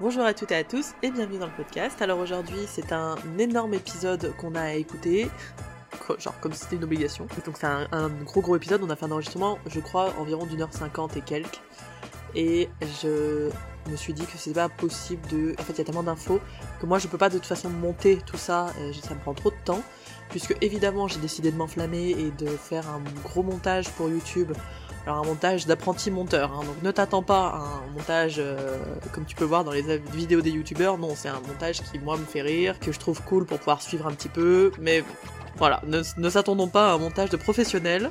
Bonjour à toutes et à tous et bienvenue dans le podcast. Alors aujourd'hui c'est un énorme épisode qu'on a à écouter, genre comme si c'était une obligation. Donc c'est un, gros gros épisode, on a fait un enregistrement je crois environ d'une heure cinquante et quelques. Et je me suis dit que c'est pas possible de... En fait il y a tellement d'infos que moi je peux pas de toute façon monter tout ça, euh, ça me prend trop de temps. Puisque évidemment j'ai décidé de m'enflammer et de faire un gros montage pour YouTube alors un montage d'apprenti monteur, hein. donc ne t'attends pas à un montage euh, comme tu peux voir dans les vidéos des youtubeurs, non, c'est un montage qui moi me fait rire, que je trouve cool pour pouvoir suivre un petit peu, mais voilà, ne, s'attendons pas à un montage de professionnel,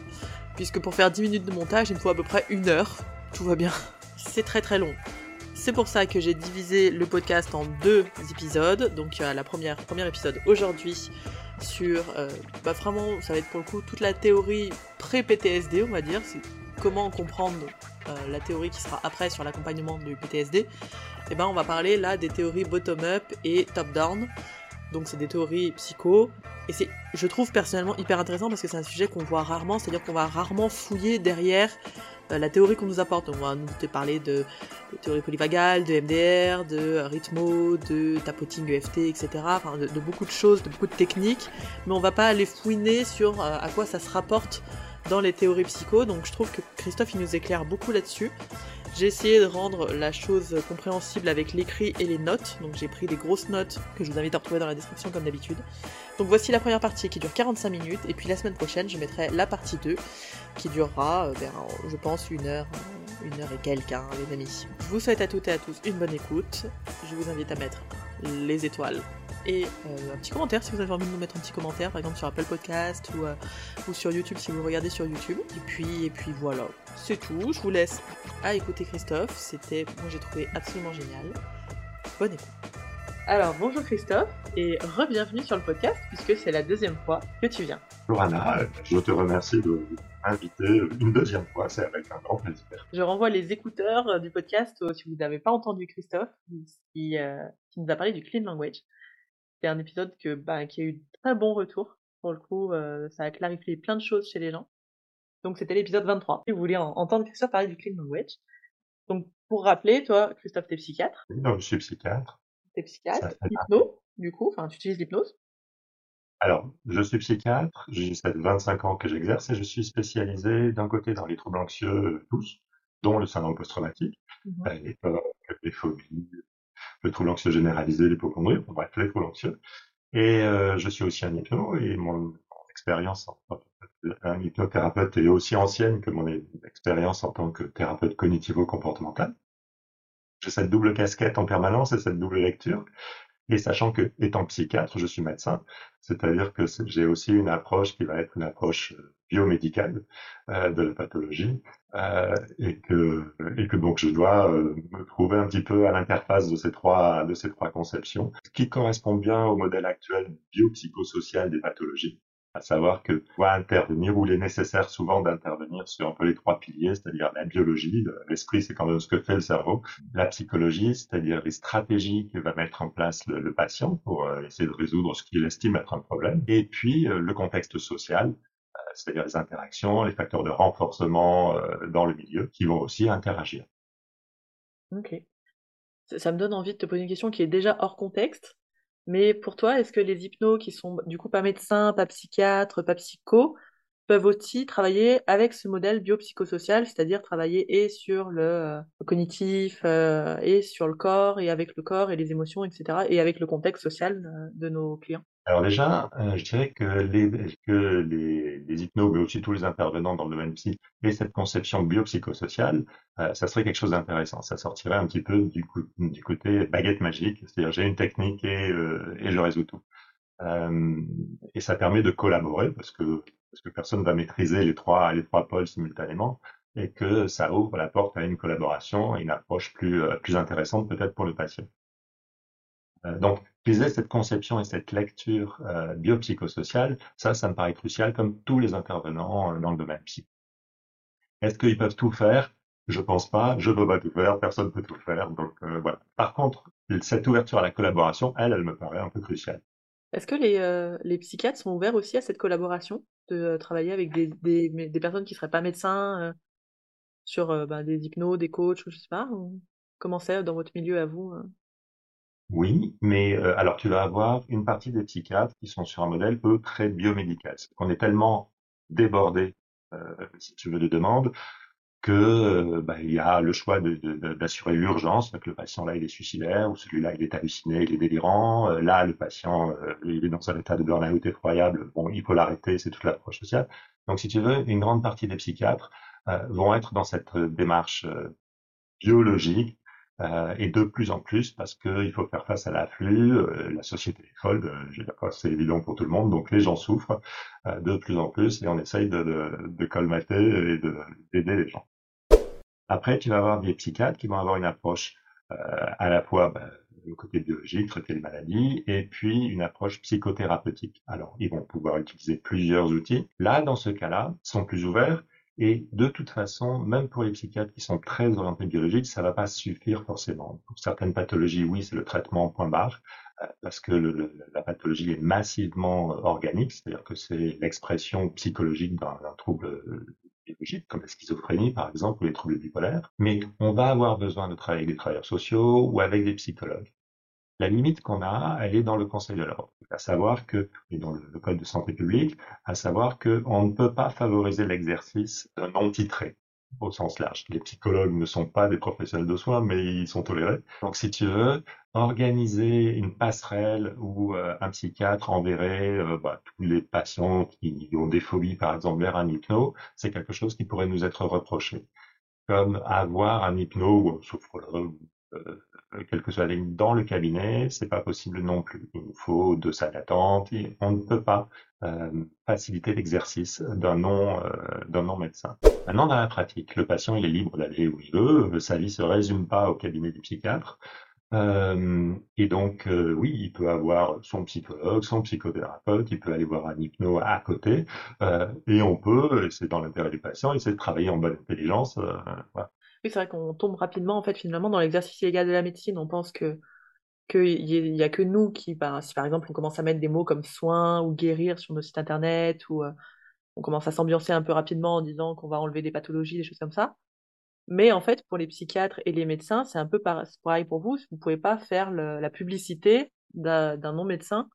puisque pour faire 10 minutes de montage, il me faut à peu près une heure, tout va bien. C'est très très long. C'est pour ça que j'ai divisé le podcast en deux épisodes. Donc la première premier épisode aujourd'hui sur euh, bah vraiment ça va être pour le coup toute la théorie pré-PTSD on va dire, comment comprendre euh, la théorie qui sera après sur l'accompagnement du PTSD, eh ben on va parler là des théories bottom-up et top-down. Donc c'est des théories psycho, et c'est, je trouve personnellement hyper intéressant parce que c'est un sujet qu'on voit rarement, c'est-à-dire qu'on va rarement fouiller derrière euh, la théorie qu'on nous apporte. On va nous parler de, théorie polyvagale, de MDR, de rythmo, de tapoting EFT, etc. Enfin, de, beaucoup de choses, de beaucoup de techniques, mais on va pas aller fouiner sur euh, à quoi ça se rapporte dans les théories psycho, donc je trouve que Christophe il nous éclaire beaucoup là-dessus. J'ai essayé de rendre la chose compréhensible avec l'écrit et les notes, donc j'ai pris des grosses notes que je vous invite à retrouver dans la description comme d'habitude. Donc voici la première partie qui dure 45 minutes, et puis la semaine prochaine je mettrai la partie 2 qui durera vers, je pense, une heure, une heure et quelques, hein, les amis. Je vous souhaite à toutes et à tous une bonne écoute, je vous invite à mettre les étoiles et euh, un petit commentaire si vous avez envie de nous mettre un petit commentaire, par exemple sur Apple Podcast ou, euh, ou sur YouTube si vous regardez sur YouTube. Et puis, et puis voilà, c'est tout. Je vous laisse à écouter Christophe. C'était, moi j'ai trouvé absolument génial. Bonne écoute. Alors bonjour Christophe et re-bienvenue sur le podcast puisque c'est la deuxième fois que tu viens. Anna, je te remercie de m'inviter une deuxième fois, c'est avec un grand plaisir. Je renvoie les écouteurs du podcast si vous n'avez pas entendu Christophe qui, euh, qui nous a parlé du clean language. C'est un épisode que, bah, qui a eu très bon retour. Pour le coup, euh, ça a clarifié plein de choses chez les gens. Donc c'était l'épisode 23. Si vous voulez entendre Christophe parler du clean language. Donc pour rappeler, toi, Christophe, t'es psychiatre. Oui, donc je suis psychiatre. T'es psychiatre. Hypno, du coup, enfin, tu utilises l'hypnose. Alors, je suis psychiatre, j'ai 25 ans que j'exerce et je suis spécialisé d'un côté dans les troubles anxieux tous, dont le syndrome post-traumatique, mmh les peurs, les phobies, le trouble anxieux généralisé, l'hypochondrie, bref, les troubles anxieux. Et euh, je suis aussi un hypno et mon, expérience en tant qu'hypnothérapeute hypnothérapeute est aussi ancienne que mon expérience en tant que thérapeute cognitivo-comportemental. J'ai cette double casquette en permanence et cette double lecture. Et sachant que, étant psychiatre, je suis médecin, c'est-à-dire que j'ai aussi une approche qui va être une approche euh, biomédicale euh, de la pathologie, euh, et que et que donc je dois euh, me trouver un petit peu à l'interface de ces trois de ces trois conceptions, ce qui correspond bien au modèle actuel biopsychosocial des pathologies à savoir que doit intervenir, ou il est nécessaire souvent d'intervenir sur un peu les trois piliers, c'est-à-dire la biologie, l'esprit c'est quand même ce que fait le cerveau, la psychologie, c'est-à-dire les stratégies que va mettre en place le, patient pour euh, essayer de résoudre ce qu'il estime être un problème, et puis euh, le contexte social, euh, c'est-à-dire les interactions, les facteurs de renforcement dans le milieu qui vont aussi interagir. Ok. Ça me donne envie de te poser une question qui est déjà hors contexte, mais pour toi, est-ce que les hypnos qui sont du coup pas médecins, pas psychiatres, pas psycho, peuvent aussi travailler avec ce modèle biopsychosocial, c'est-à-dire travailler et sur le euh, cognitif, euh, et sur le corps, et avec le corps et les émotions, etc., et avec le contexte social euh, de nos clients alors déjà, je dirais que les, que hypnos, mais aussi tous les intervenants dans le domaine psy, et cette conception biopsychosociale, ça serait quelque chose d'intéressant. Ça sortirait un petit peu du, côté baguette magique, c'est-à-dire j'ai une technique et, et je résous tout. Et ça permet de collaborer parce que parce que personne va maîtriser les trois les trois pôles simultanément et que ça ouvre la porte à une collaboration et une approche plus euh, plus intéressante peut-être pour le patient. Euh, donc, utiliser cette conception et cette lecture euh, biopsychosociale, ça, ça me paraît crucial, comme tous les intervenants euh, dans le domaine psy. Est-ce qu'ils peuvent tout faire? Je pense pas. Je ne peux pas tout faire. Personne ne peut tout faire. Donc euh, voilà. Par contre, cette ouverture à la collaboration, elle, elle me paraît un peu cruciale. Est-ce que les, les psychiatres sont ouverts aussi à cette collaboration, de travailler avec des, des, personnes qui seraient pas médecins sur ben, des hypnos, des coachs, ou je sais pas Comment c'est dans votre milieu à vous Oui, mais euh, alors tu vas avoir une partie des psychiatres qui sont sur un modèle, eux, très biomédical. On est tellement débordé, euh, si tu veux, de demandes, que euh, bah, il y a le choix d'assurer de, l'urgence, que le patient là il est suicidaire, ou celui-là il est halluciné, il est délirant, là le patient il est dans un état de burn-out effroyable, bon il faut l'arrêter, c'est toute l'approche sociale. Donc si tu veux, une grande partie des psychiatres vont être dans cette démarche biologique euh, et de plus en plus parce qu'il faut faire face à l'afflux, euh, la société est folle, euh, c'est évident pour tout le monde, donc les gens souffrent de plus en plus et on essaye de, de, de colmater et d'aider les gens. Après, tu vas avoir des psychiatres qui vont avoir une approche à la fois bah, le côté biologique, traiter les maladies, et puis une approche psychothérapeutique. Alors, ils vont pouvoir utiliser plusieurs outils. Là, dans ce cas-là, sont plus ouverts et de toute façon, même pour les psychiatres qui sont très orientés biologiques, ça va pas suffire forcément. Pour certaines pathologies, oui, c'est le traitement point barre, euh, parce que le, la pathologie est massivement euh, organique, c'est-à-dire que c'est l'expression psychologique d'un trouble comme la schizophrénie par exemple, ou les troubles bipolaires. Mais on va avoir besoin de travailler avec des travailleurs sociaux ou avec des psychologues. La limite qu'on a, elle est dans le Conseil de l'ordre, à savoir que, et dans le, Code de santé publique, à savoir qu'on ne peut pas favoriser l'exercice d'un non titré au sens large. Les psychologues ne sont pas des professionnels de soins, mais ils sont tolérés. Donc, si tu veux, organiser une passerelle où euh, un psychiatre enverrait euh, bah, tous les patients qui ont des phobies, par exemple, vers un hypno, c'est quelque chose qui pourrait nous être reproché. Comme avoir un hypno ou un sophrologue, euh, que soit dans le cabinet, c'est pas possible non plus. Il nous faut deux salles d'attente et on ne peut pas euh, faciliter l'exercice d'un non d'un non médecin. Maintenant dans la pratique, le patient est libre d'aller où il veut, sa vie se résume pas au cabinet du psychiatre. Euh, et donc, euh, oui, il peut avoir son psychologue, son psychothérapeute, il peut aller voir un hypno à côté, euh, et on peut, c'est dans l'intérêt du patient, essayer de travailler en bonne intelligence. Oui, c'est vrai qu'on tombe rapidement, en fait, finalement, dans l'exercice illégal de la médecine. On pense que qu'il y, a que nous qui, bah, si par exemple on commence à mettre des mots comme soin ou guérir sur nos sites internet, ou on commence à s'ambiancer un peu rapidement en disant qu'on va enlever des pathologies, des choses comme ça. Mais en fait, pour les psychiatres et les médecins, c'est un peu pareil pour vous. Vous pouvez pas faire la publicité d'un non-médecin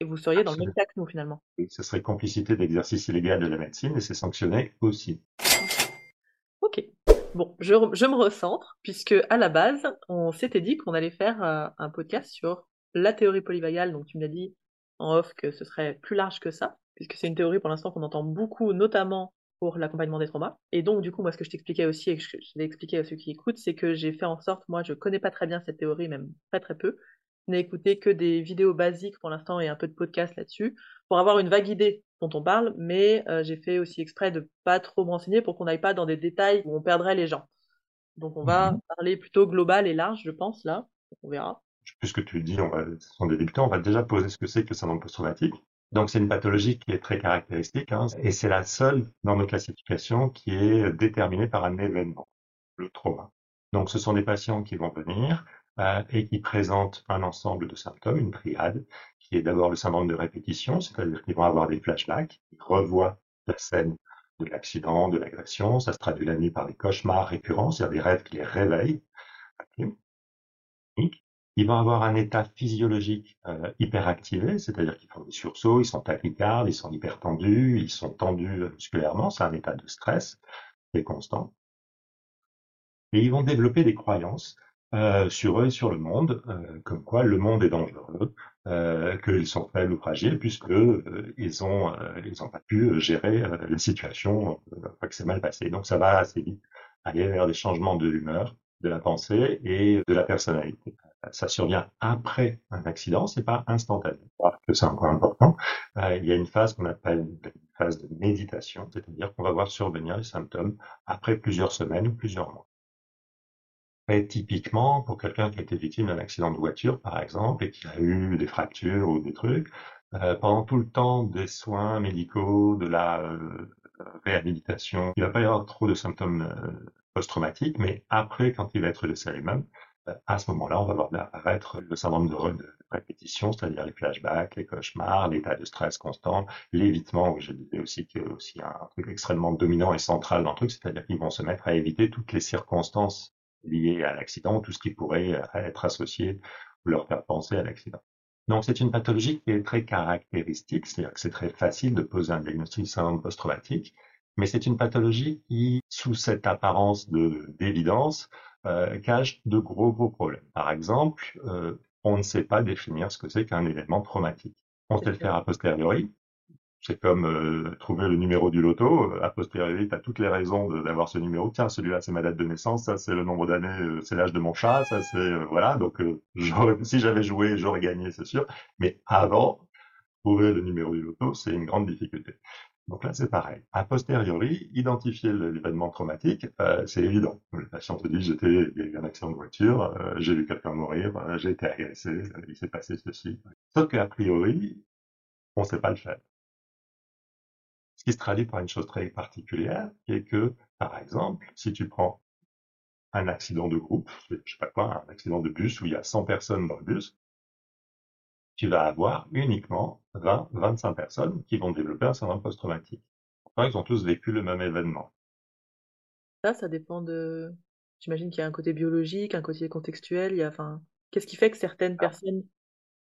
et vous seriez dans le même cas que nous finalement. Oui, ce serait complicité d'exercice illégal de la médecine et c'est sanctionné aussi. Ok. Bon, je, me recentre, puisque à la base, on s'était dit qu'on allait faire euh, un podcast sur la théorie polyvagale, donc tu me l'as dit en off que ce serait plus large que ça, puisque c'est une théorie pour l'instant qu'on entend beaucoup, notamment pour l'accompagnement des traumas. Et donc, du coup, moi, ce que je t'expliquais aussi, et que je, je vais expliquer à ceux qui écoutent, c'est que j'ai fait en sorte, moi, je connais pas très bien cette théorie, même très très peu, n'ai écouté que des vidéos basiques pour l'instant et un peu de podcast là-dessus pour avoir une vague idée dont on parle, mais euh, j'ai fait aussi exprès de pas trop me renseigner pour qu'on n'aille pas dans des détails où on perdrait les gens. Donc on va mhm. parler plutôt global et large, je pense là. On verra. Puisque tu dis, on va, ce sont des débutants, on va déjà poser ce que c'est que le syndrome post-traumatique. Donc c'est une pathologie qui est très caractéristique hein, et c'est la seule dans nos classifications qui est déterminée par un événement, le trauma. Donc ce sont des patients qui vont venir euh, et qui présentent un ensemble de symptômes, une triade, qui est d'abord le syndrome de répétition, c'est-à-dire qu'ils vont avoir des flashbacks, ils revoient la scène de l'accident, de l'agression, ça se traduit la nuit par des cauchemars récurrents, c'est-à-dire des rêves qui les réveillent. Ils vont avoir un état physiologique euh, hyperactivé, c'est-à-dire qu'ils font des sursauts, ils sont tachycardes, ils sont hypertendus, ils sont tendus musculairement, c'est un état de stress qui est constant. Et ils vont développer des croyances euh, sur eux et sur le monde, euh, comme quoi le monde est dangereux, euh, qu'ils sont faibles ou fragiles, puisque euh, ils ont ils ont pas pu gérer la situation, que c'est mal passé. Donc ça va assez vite aller vers des changements de l'humeur, de la pensée et de la personnalité. Ça survient après un accident, c'est pas instantané. Que c'est encore important. il y a une phase qu'on appelle une phase de méditation, c'est-à-dire qu'on va voir survenir les symptômes après plusieurs semaines ou plusieurs mois. Et typiquement, pour quelqu'un qui a été victime d'un accident de voiture, par exemple, et qui a eu des fractures ou des trucs, euh, pendant tout le temps des soins médicaux, de la euh, réhabilitation, il va pas y avoir trop de symptômes euh, post-traumatiques, mais après, quand il va être laissé à à ce moment-là, on va voir apparaître le syndrome de, répétition, c'est-à-dire les flashbacks, les cauchemars, l'état de stress constant, l'évitement, où je disais aussi qu'il y a aussi un truc extrêmement dominant et central dans le truc, c'est-à-dire qu'ils vont se mettre à éviter toutes les circonstances liées à l'accident, tout ce qui pourrait euh, être associé leur faire penser à l'accident. Donc c'est une pathologie qui est très caractéristique, c'est-à-dire que c'est très facile de poser un diagnostic de syndrome post-traumatique, mais c'est une pathologie qui, sous cette apparence d'évidence, euh, cache de gros gros problèmes. Par exemple, euh, on ne sait pas définir ce que c'est qu'un événement traumatique. On sait le faire a posteriori, c'est comme euh, trouver le numéro du loto. A posteriori, tu as toutes les raisons d'avoir ce numéro. Tiens, celui-là, c'est ma date de naissance. Ça, c'est le nombre d'années. C'est l'âge de mon chat. Ça, c'est voilà. Donc, si j'avais joué, j'aurais gagné, c'est sûr. Mais avant, trouver le numéro du loto, c'est une grande difficulté. Donc là, c'est pareil. A posteriori, identifier l'événement traumatique, c'est évident. Le patient te dit, j'étais, il y a eu un accident de voiture, j'ai vu quelqu'un mourir, j'ai été agressé, il s'est passé ceci. Sauf qu'a priori, on ne sait pas le faire qui se traduit par une chose très particulière, qui est que, par exemple, si tu prends un accident de groupe, je sais pas quoi, un accident de bus où il y a 100 personnes dans le bus, tu vas avoir uniquement 20, 25 personnes qui vont développer un syndrome post-traumatique. Ils ont tous vécu le même événement. Ça, ça dépend de... J'imagine qu'il y a un côté biologique, un côté contextuel, il y a, enfin, qu'est-ce qui fait que certaines ah. personnes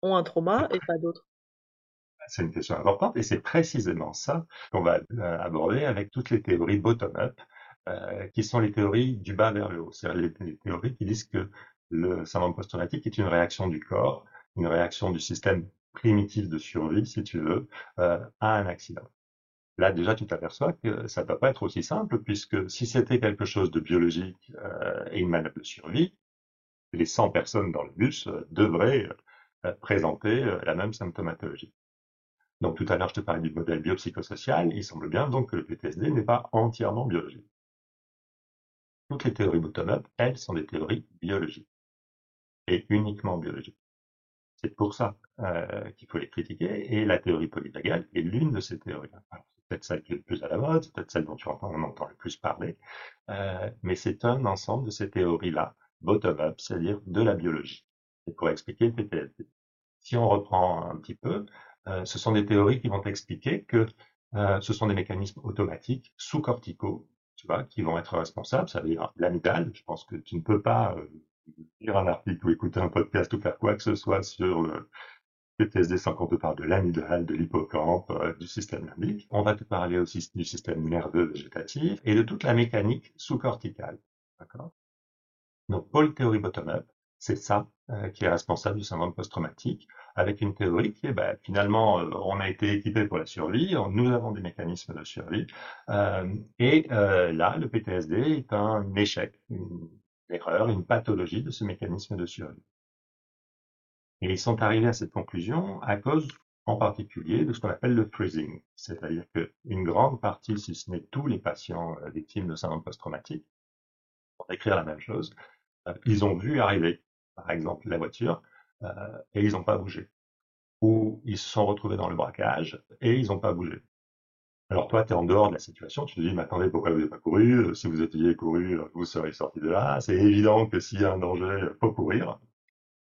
ont un trauma et pas d'autres? C'est une question importante et c'est précisément ça qu'on va euh, aborder avec toutes les théories bottom-up, euh, qui sont les théories du bas vers le haut. C'est-à-dire les, théories qui disent que le syndrome post-traumatique est une réaction du corps, une réaction du système primitif de survie, si tu veux, euh, à un accident. Là, déjà, tu t'aperçois que ça ne va pas être aussi simple, puisque si c'était quelque chose de biologique euh, et une manœuvre de survie, les 100 personnes dans le bus euh, devraient euh, présenter la même symptomatologie. Donc tout à l'heure, je te parlais du modèle biopsychosocial. Il semble bien donc que le PTSD n'est pas entièrement biologique. Toutes les théories bottom-up, elles, sont des théories biologiques. Et uniquement biologiques. C'est pour ça euh, qu'il faut les critiquer. Et la théorie polyvagale est l'une de ces théories. C'est peut-être celle qui est le plus à la mode, c'est peut-être celle dont tu entends, on entend le plus parler. Euh, mais c'est un ensemble de ces théories-là, bottom-up, c'est-à-dire de la biologie. C'est pour expliquer le PTSD. Si on reprend un petit peu, euh, ce sont des théories qui vont expliquer que ce sont des mécanismes automatiques sous-corticaux, tu vois, qui vont être responsables. Ça veut dire l'amygdale. Je pense que tu ne peux pas lire un article ou écouter un podcast ou faire quoi que ce soit sur le PTSD sans qu'on te parle de l'amygdale, de l'hippocampe, du système limbique. On va te parler aussi du système nerveux végétatif et de toute la mécanique sous-corticale. D'accord? Donc, pôle théorie bottom-up, c'est ça qui est responsable du syndrome post-traumatique avec une théorie qui est ben, finalement, euh, on a été équipé pour la survie, nous avons des mécanismes de survie, euh, et euh, là, le PTSD est un échec, une pathologie de ce mécanisme de survie. Et ils sont arrivés à cette conclusion à cause en particulier de ce qu'on appelle le freezing, c'est-à-dire qu'une grande partie, si ce n'est tous les patients victimes de syndrome post-traumatique, pour écrire la même chose, ils ont vu arriver, par exemple, la voiture, euh, et ils n'ont pas bougé. Ou ils se sont retrouvés dans le braquage et ils n'ont pas bougé. Alors toi, tu es en dehors de la situation, tu te dis, mais attendez, pourquoi vous n'avez pas couru? Si vous étiez couru, vous seriez sorti de là. C'est évident que s'il y a un danger, il faut courir.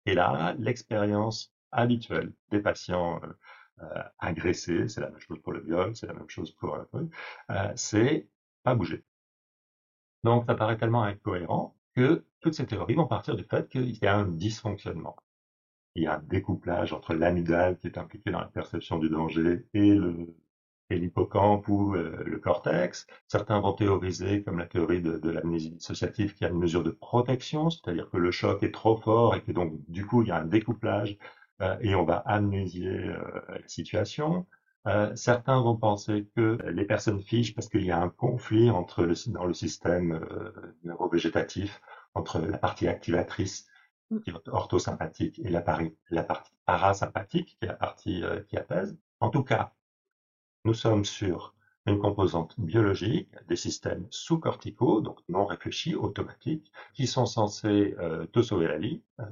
Et là, l'expérience habituelle des patients euh, agressés, c'est la même chose pour le viol, c'est la même chose pour euh, c'est pas bouger. Donc ça paraît tellement incohérent que toutes ces théories vont partir du fait qu'il y a un dysfonctionnement il y a un découplage entre l'amygdale qui est impliqué dans la perception du danger et le l'hippocampe ou euh, le cortex. Certains vont théoriser, comme la théorie de, de l'amnésie dissociative, qu'il y a une mesure de protection, c'est-à-dire que le choc est trop fort et que donc du coup il y a un découplage euh, et on va amnésier euh, la situation. certains vont penser que les personnes fichent parce qu'il y a un conflit entre le, dans le système neurovégétatif entre la partie activatrice qui est orthosympathique et la, la partie parasympathique, qui est la partie euh, qui apaise. En tout cas, nous sommes sur une composante biologique des systèmes sous-corticaux, donc non réfléchis, automatiques, qui sont censés euh, te sauver la vie, euh,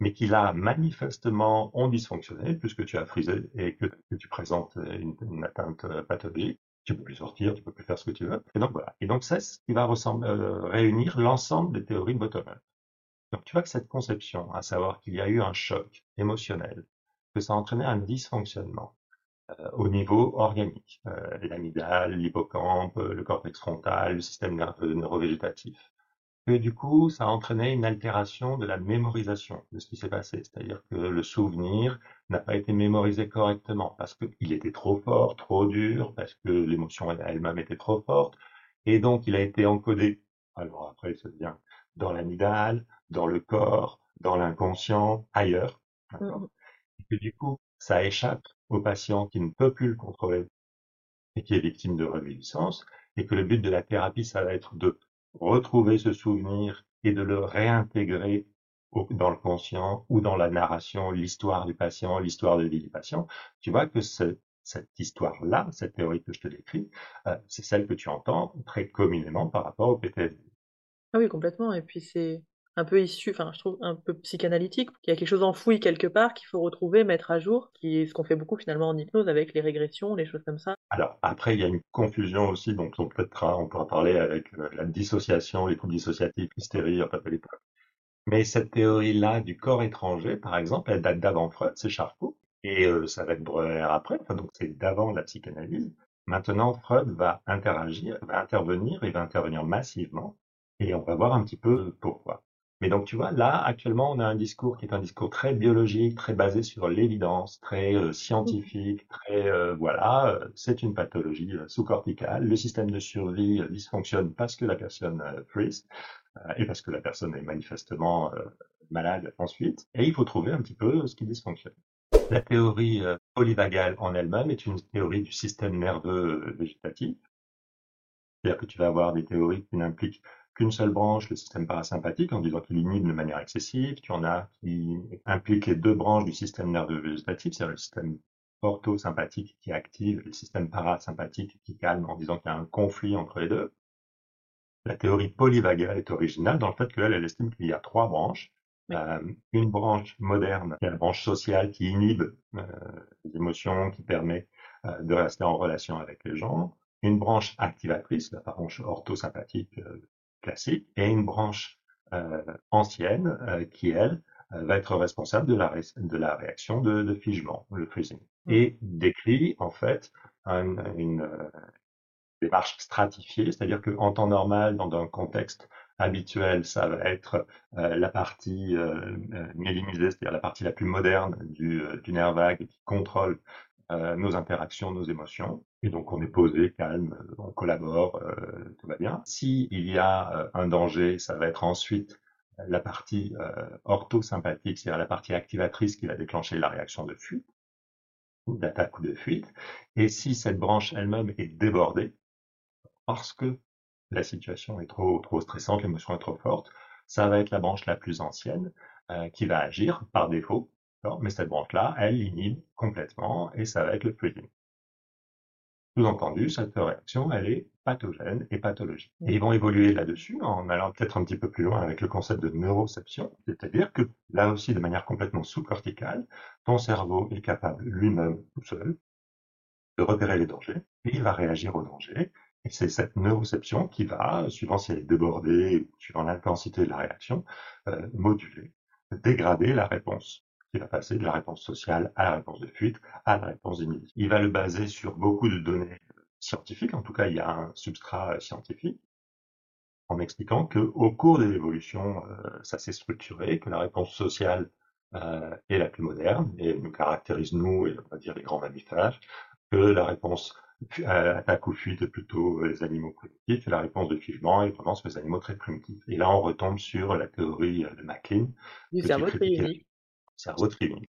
mais qui là manifestement ont dysfonctionné puisque tu as frisé et que, tu présentes une, atteinte pathologique. Tu peux plus sortir, tu peux plus faire ce que tu veux. Et donc voilà. Et donc c'est ce qui va réunir l'ensemble des théories bottom-up. Donc tu vois que cette conception, à savoir qu'il y a eu un choc émotionnel, que ça a entraîné un dysfonctionnement euh, au niveau organique, euh, l'amygdale, l'hippocampe, le cortex frontal, le système nerveux neurovégétatif, Et du coup, ça a entraîné une altération de la mémorisation de ce qui s'est passé. C'est-à-dire que le souvenir n'a pas été mémorisé correctement parce qu'il était trop fort, trop dur, parce que l'émotion elle-même était trop forte. Et donc, il a été encodé. Alors après, ça devient dans l'amygdale, dans le corps, dans l'inconscient, ailleurs. Mmh. Et que du coup, ça échappe au patient qui ne peut plus le contrôler et qui est victime de reviviscence, et que le but de la thérapie, ça va être de retrouver ce souvenir et de le réintégrer dans le conscient ou dans la narration, l'histoire du patient, l'histoire de vie du patient. Tu vois que cette histoire-là, cette théorie que je te décris, euh, c'est celle que tu entends très communément par rapport au PTSD. Ah oui, complètement. Et puis c'est un peu issu, enfin je trouve un peu psychanalytique. Il y a quelque chose enfoui quelque part qu'il faut retrouver, mettre à jour, qui est ce qu'on fait beaucoup finalement en hypnose avec les régressions, les choses comme ça. Alors après, il y a une confusion aussi, donc on peut on pourra parler avec euh, la dissociation, les troubles dissociatifs, l'hystérie, enfin les Mais cette théorie-là du corps étranger, par exemple, elle date d'avant Freud, c'est Charcot, et euh, ça va être Breuer après, donc c'est d'avant la psychanalyse. Maintenant, Freud va interagir, va intervenir, et va intervenir massivement, et on va voir un petit peu pourquoi. Mais donc, tu vois, là, actuellement, on a un discours qui est un discours très biologique, très basé sur l'évidence, très euh, scientifique, très, euh, voilà, euh, c'est une pathologie sous-corticale. Le système de survie dysfonctionne parce que la personne freeze et parce que la personne est manifestement malade ensuite. Et il faut trouver un petit peu ce qui dysfonctionne. La théorie polyvagale en elle-même est une théorie du système nerveux végétatif. C'est-à-dire que tu vas avoir des théories qui n'impliquent qu'une seule branche, le système parasympathique, en disant qu'il inhibe de manière excessive. Tu en as qui impliquent les deux branches du système nerveux végétatif, c'est-à-dire le système orthosympathique qui active et le système parasympathique qui calme, en disant qu'il y a un conflit entre les deux. La théorie polyvagale est originale dans le fait qu'elle, elle estime qu'il y a trois branches. Euh, une branche moderne, qui est la branche sociale qui inhibe euh, les émotions, qui permet euh, de rester en relation avec les gens. Une branche activatrice, la branche orthosympathique classique, et une branche euh, ancienne euh, qui, elle, euh, va être responsable de la, de la réaction de, de figement, le freezing, mmh. et décrit en fait une démarche stratifiée, c'est-à-dire qu'en temps normal, dans un contexte habituel, ça va être la partie euh, c'est-à-dire la partie la plus moderne du, du nerf vague qui contrôle euh, nos interactions, nos émotions. Et donc on est posé, calme, on collabore, euh, tout va bien. Si il y a euh, un danger, ça va être ensuite la partie orthosympathique, c'est-à-dire la partie activatrice qui va déclencher la réaction de fuite, d'attaque ou de fuite. Et si cette branche elle-même est débordée, parce que la situation est trop, trop stressante, l'émotion est trop forte, ça va être la branche la plus ancienne qui va agir par défaut mais cette branche-là, elle inhibe complètement et ça va être le freezing. Sous-entendu, cette réaction, elle est pathogène et pathologique. Et ils vont évoluer là-dessus en allant peut-être un petit peu plus loin avec le concept de neuroception, c'est-à-dire que là aussi, de manière complètement sous-corticale, ton cerveau est capable lui-même, tout seul, de repérer les dangers et il va réagir aux dangers. Et c'est cette neuroception qui va, suivant si elle est débordée, suivant l'intensité de la réaction, euh, moduler, dégrader la réponse il va passer de la réponse sociale à la réponse de fuite à la réponse d'immunité. Il va le baser sur beaucoup de données scientifiques, en tout cas il y a un substrat scientifique, en m'expliquant qu'au cours de l'évolution, euh, ça s'est structuré, que la réponse sociale euh, est la plus moderne et nous caractérise nous et on va dire les grands mammifères, que la réponse euh, attaque ou fuite est plutôt les animaux primitifs et la réponse de figement est vraiment sur les animaux très primitifs. Et là on retombe sur la théorie de MacLean. Du cerveau cerveau trilingue.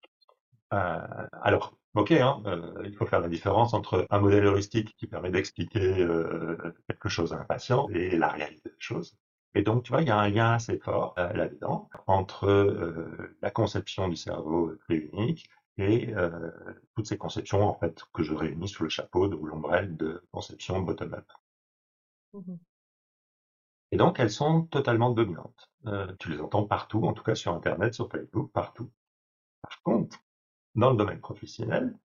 Euh, alors, ok, hein, euh, il faut faire la différence entre un modèle heuristique qui permet d'expliquer euh, quelque chose à un patient et la réalité des choses. Et donc, tu vois, il y a un lien assez fort euh, là-dedans entre la conception du cerveau triunique et toutes ces conceptions en fait que je réunis sous le chapeau de l'ombrelle de conception bottom-up. Mmh et donc, elles sont totalement dominantes. tu les entends partout, en tout cas sur Internet, sur Facebook, partout. Par contre, dans le domaine professionnel,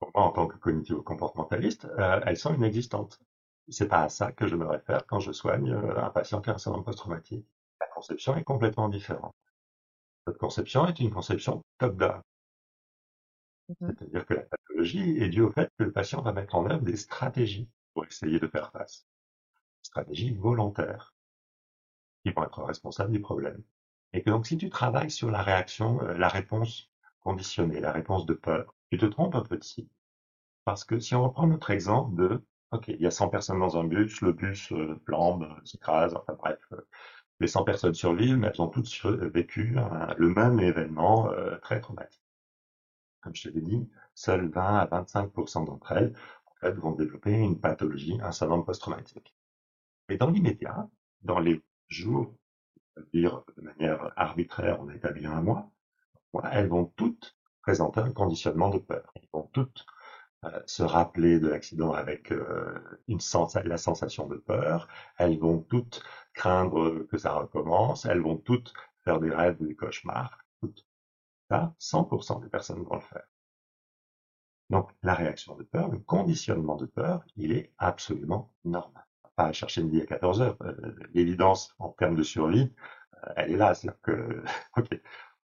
pour moi en tant que cognitivo-comportementaliste, euh, elles sont inexistantes. C'est pas à ça que je me réfère quand je soigne euh, un patient qui a un syndrome post-traumatique. La conception est complètement différente. Cette conception est une conception top-down. Mmh C'est-à-dire que la pathologie est due au fait que le patient va mettre en œuvre des stratégies pour essayer de faire face. Stratégies volontaires. qui vont être responsables du problème. Et que donc si tu travailles sur la réaction, euh, la réponse conditionnée, la réponse de peur, tu te trompes un cible. Parce que si on reprend notre exemple de, OK, il y a 100 personnes dans un bus, le bus euh, flambe, s'écrase, enfin bref, euh, les 100 personnes survivent, mais elles ont toutes vécu le même événement euh, très traumatique. Comme je te l'ai dit, seules 20 à 25% d'entre elles en fait, vont développer une pathologie, un syndrome post-traumatique. Et dans l'immédiat, dans les jours, dire de manière arbitraire, on a établi un mois, elles vont toutes présenter un conditionnement de peur. Elles vont toutes euh, se rappeler de l'accident avec euh, la sensation de peur. Elles vont toutes craindre que ça recommence. Elles vont toutes faire des rêves ou des cauchemars. Toutes. Ça, 100% des personnes vont le faire. Donc, la réaction de peur, le conditionnement de peur, il est absolument normal. Pas à chercher midi à 14 heures. Euh, l'évidence en termes de survie, elle est là. C'est-à-dire que, ok,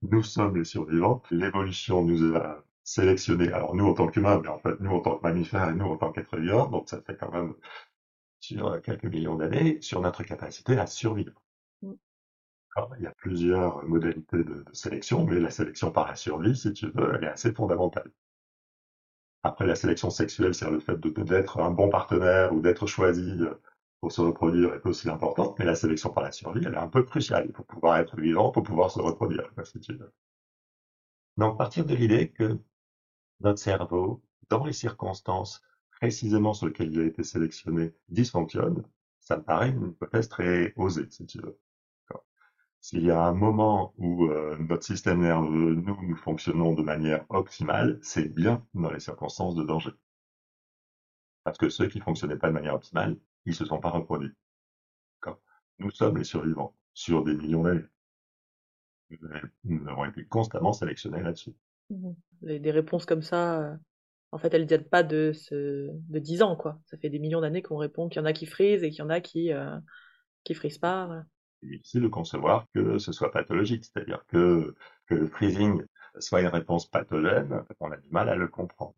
nous sommes les survivants. L'évolution nous a sélectionnés. Alors nous en tant qu'humains, mais en fait nous en tant que mammifères et nous en tant qu'êtres vivants, donc ça fait quand même sur quelques millions d'années, sur notre capacité à survivre. Mm. il y a plusieurs modalités de, sélection, mais la sélection par la survie, si tu veux, elle est assez fondamentale. Après, la sélection sexuelle, c'est le fait d'être un bon partenaire ou d'être choisi pour se reproduire est aussi importante, mais la sélection par la survie, elle est un peu cruciale pour pouvoir être vivant, pour pouvoir se reproduire. Donc, partir de l'idée que notre cerveau, dans les circonstances précisément sur lesquelles il a été sélectionné, dysfonctionne, ça me paraît une hypothèse très osée, si tu veux. S'il y a un moment où euh, notre système nerveux, nous, nous fonctionnons de manière optimale, c'est bien dans les circonstances de danger. Parce que ceux qui fonctionnaient pas de manière optimale, ils se sont pas reproduits. Nous sommes les survivants sur des millions d'années. Nous avons été constamment sélectionnés là-dessus. Mmh des réponses comme ça, euh, en fait, elles ne datent pas de, ce, de 10 ans, quoi. Ça fait des millions d'années qu'on répond qu'il y en a qui frisent et qu'il y en a qui euh, qui frisent pas. C'est difficile de concevoir que ce soit pathologique, c'est-à-dire que, que le freezing soit une réponse pathogène, on a du mal à le comprendre.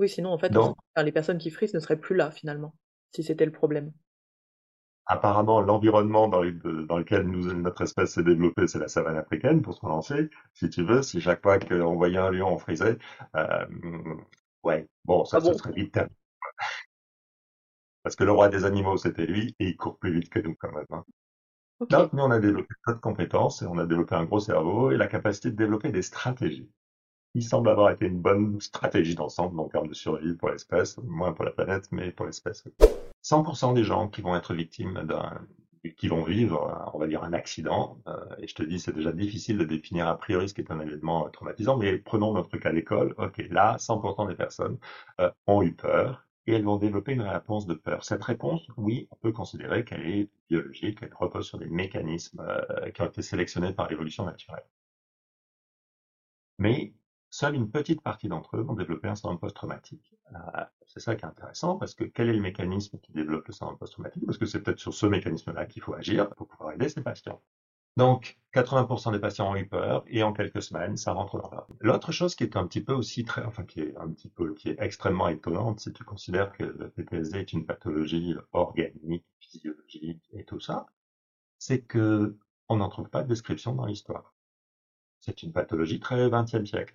Oui, sinon, en fait, les personnes qui frisent ne seraient plus là, finalement, si c'était le problème apparemment, l'environnement dans, lequel notre espèce s'est développée, c'est la savane africaine, pour se lancer, si tu veux. Si chaque fois qu'on voyait un lion, on frisait, euh, ouais, bon, ça, ah serait vite terminé. Parce que le roi des animaux, c'était lui, et il court plus vite que nous, quand même. Hein. Donc, nous, on a développé d'autres compétences, et on a développé un gros cerveau, et la capacité de développer des stratégies. Il semble avoir été une bonne stratégie d'ensemble en termes de survie pour l'espèce, moins pour la planète, mais pour l'espèce. 100% des gens qui vont être victimes d'un qui vont vivre, on va dire, un accident. Euh, et je te dis, c'est déjà difficile de définir a priori ce qui est un événement traumatisant, mais prenons notre cas d'école. Ok, là, 100% des personnes euh, ont eu peur et elles vont développer une réponse de peur. Cette réponse, oui, on peut considérer qu'elle est biologique, qu'elle repose sur des mécanismes euh, qui ont été sélectionnés par l'évolution naturelle. Mais Seule une petite partie d'entre eux vont développer un syndrome post-traumatique. Euh, c'est ça qui est intéressant, parce que quel est le mécanisme qui développe le syndrome post-traumatique? Parce que c'est peut-être sur ce mécanisme-là qu'il faut agir pour pouvoir aider ces patients. Donc, 80% des patients ont eu peur, et en quelques semaines, ça rentre dans leur L'autre chose qui est un petit peu aussi très, enfin, qui est un petit peu, qui est extrêmement étonnante, si tu considères que le PTSD est une pathologie organique, physiologique et tout ça, c'est que on n'en trouve pas de description dans l'histoire. C'est une pathologie très 20e siècle.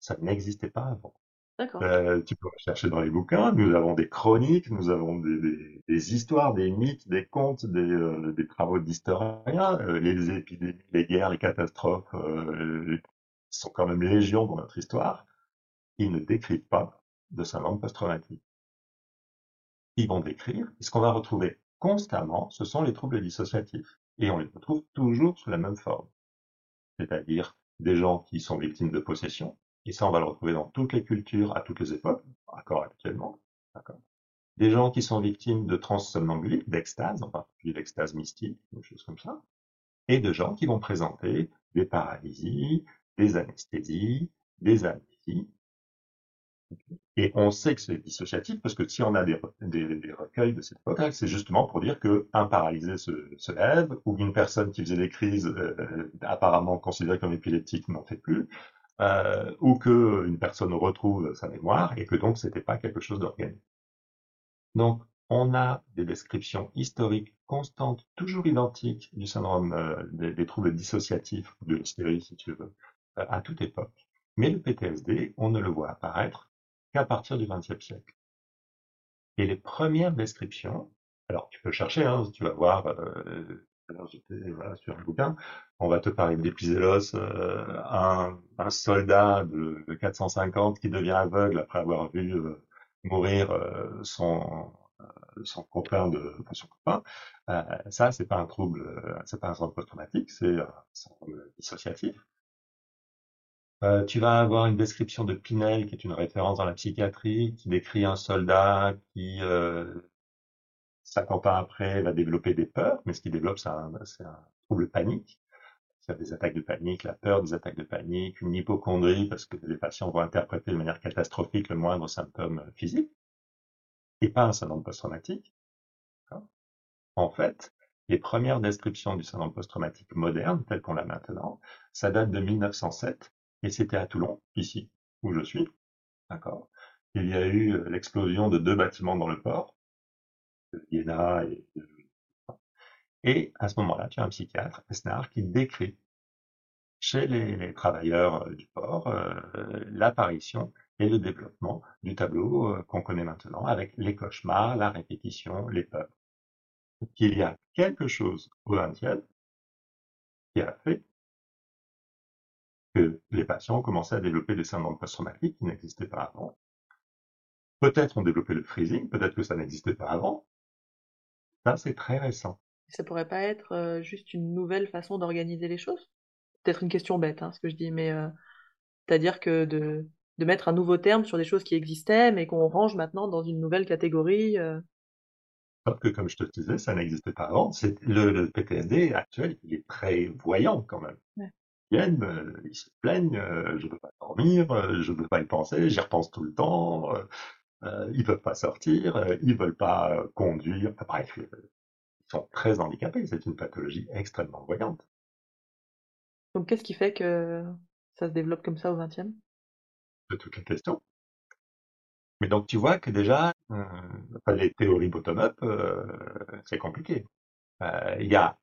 Ça n'existait pas avant. Euh, tu peux rechercher dans les bouquins. Nous avons des chroniques, nous avons des, des, histoires, des mythes, des contes, des, euh, des travaux d'historiens. Euh, les épidémies, les guerres, les catastrophes sont quand même légion dans notre histoire. Ils ne décrivent pas de syndrome post-traumatique. Ils vont décrire, ce qu'on va retrouver constamment, ce sont les troubles dissociatifs. Et on les retrouve toujours sous la même forme. C'est-à-dire des gens qui sont victimes de possession, et ça, on va le retrouver dans toutes les cultures, à toutes les époques, encore actuellement. Des gens qui sont victimes de transsomnambulique, d'extase, en particulier d'extase mystique, des choses comme ça. Et de gens qui vont présenter des paralysies, des anesthésies, des amnésies. Et on sait que c'est dissociatif parce que si on a des, recueils de cette époque, c'est justement pour dire qu'un paralysé se, lève ou une personne qui faisait des crises euh, apparemment considérée comme épileptique n'en fait plus, euh, ou que une personne retrouve sa mémoire et que donc c'était pas quelque chose d'organique. Donc on a des descriptions historiques constante toujours identique du syndrome euh, des, troubles dissociatifs de l'hystérie, si tu veux, euh, à toute époque. Mais le PTSD, on ne le voit apparaître qu'à partir du XXe siècle. Et les premières descriptions, alors tu peux chercher, hein, tu vas voir, euh, voilà, sur un bouquin, on va te parler d'Épisélos, euh, un, soldat de, 450 qui devient aveugle après avoir vu euh, mourir euh, son, copain de ça, c'est pas un trouble, c'est pas un syndrome post-traumatique, c'est un syndrome dissociatif. tu vas avoir une description de Pinel, qui est une référence dans la psychiatrie, qui décrit un soldat qui, 50 ans après, va développer des peurs, mais ce qu'il développe, c'est un, trouble panique. A des attaques de panique, la peur des attaques de panique, une hypochondrie, parce que les patients vont interpréter de manière catastrophique le moindre symptôme physique, et pas un syndrome post-traumatique. En fait, les premières descriptions du syndrome post-traumatique moderne, tel qu'on l'a maintenant, ça date de 1907, et c'était à Toulon, ici, où je suis. D'accord? Il y a eu l'explosion de deux bâtiments dans le port, et, à ce moment-là, tu as un psychiatre, Esnar, qui décrit chez les, travailleurs euh, du port euh, l'apparition et le développement du tableau euh, qu'on connaît maintenant avec les cauchemars, la répétition, les peurs. Qu'il y a quelque chose au XXe qui a fait que les patients ont commencé à développer des syndromes post-traumatiques qui n'existaient pas avant. Peut-être ont développé le freezing, peut-être que ça n'existait pas avant, ça, c'est très récent. Ça pourrait pas être euh, juste une nouvelle façon d'organiser les choses? Peut-être une question bête, hein, ce que je dis, mais euh, c'est-à-dire que de, de mettre un nouveau terme sur des choses qui existaient, mais qu'on range maintenant dans une nouvelle catégorie. Euh. Sauf que, comme je te disais, ça n'existait pas avant. C'est le, PTSD actuel, il est très voyant quand même. Ils viennent, ils se plaignent, je ne peux pas dormir, je ne peux pas y penser, j'y repense tout le temps. Euh, ils peuvent pas sortir, euh, ils veulent pas euh, conduire. bref, ils sont très handicapés. C'est une pathologie extrêmement voyante. Donc, qu'est-ce qui fait que ça se développe comme ça au XXe C'est toute la question. Mais donc, tu vois que déjà, les théories bottom-up, c'est compliqué. Il y a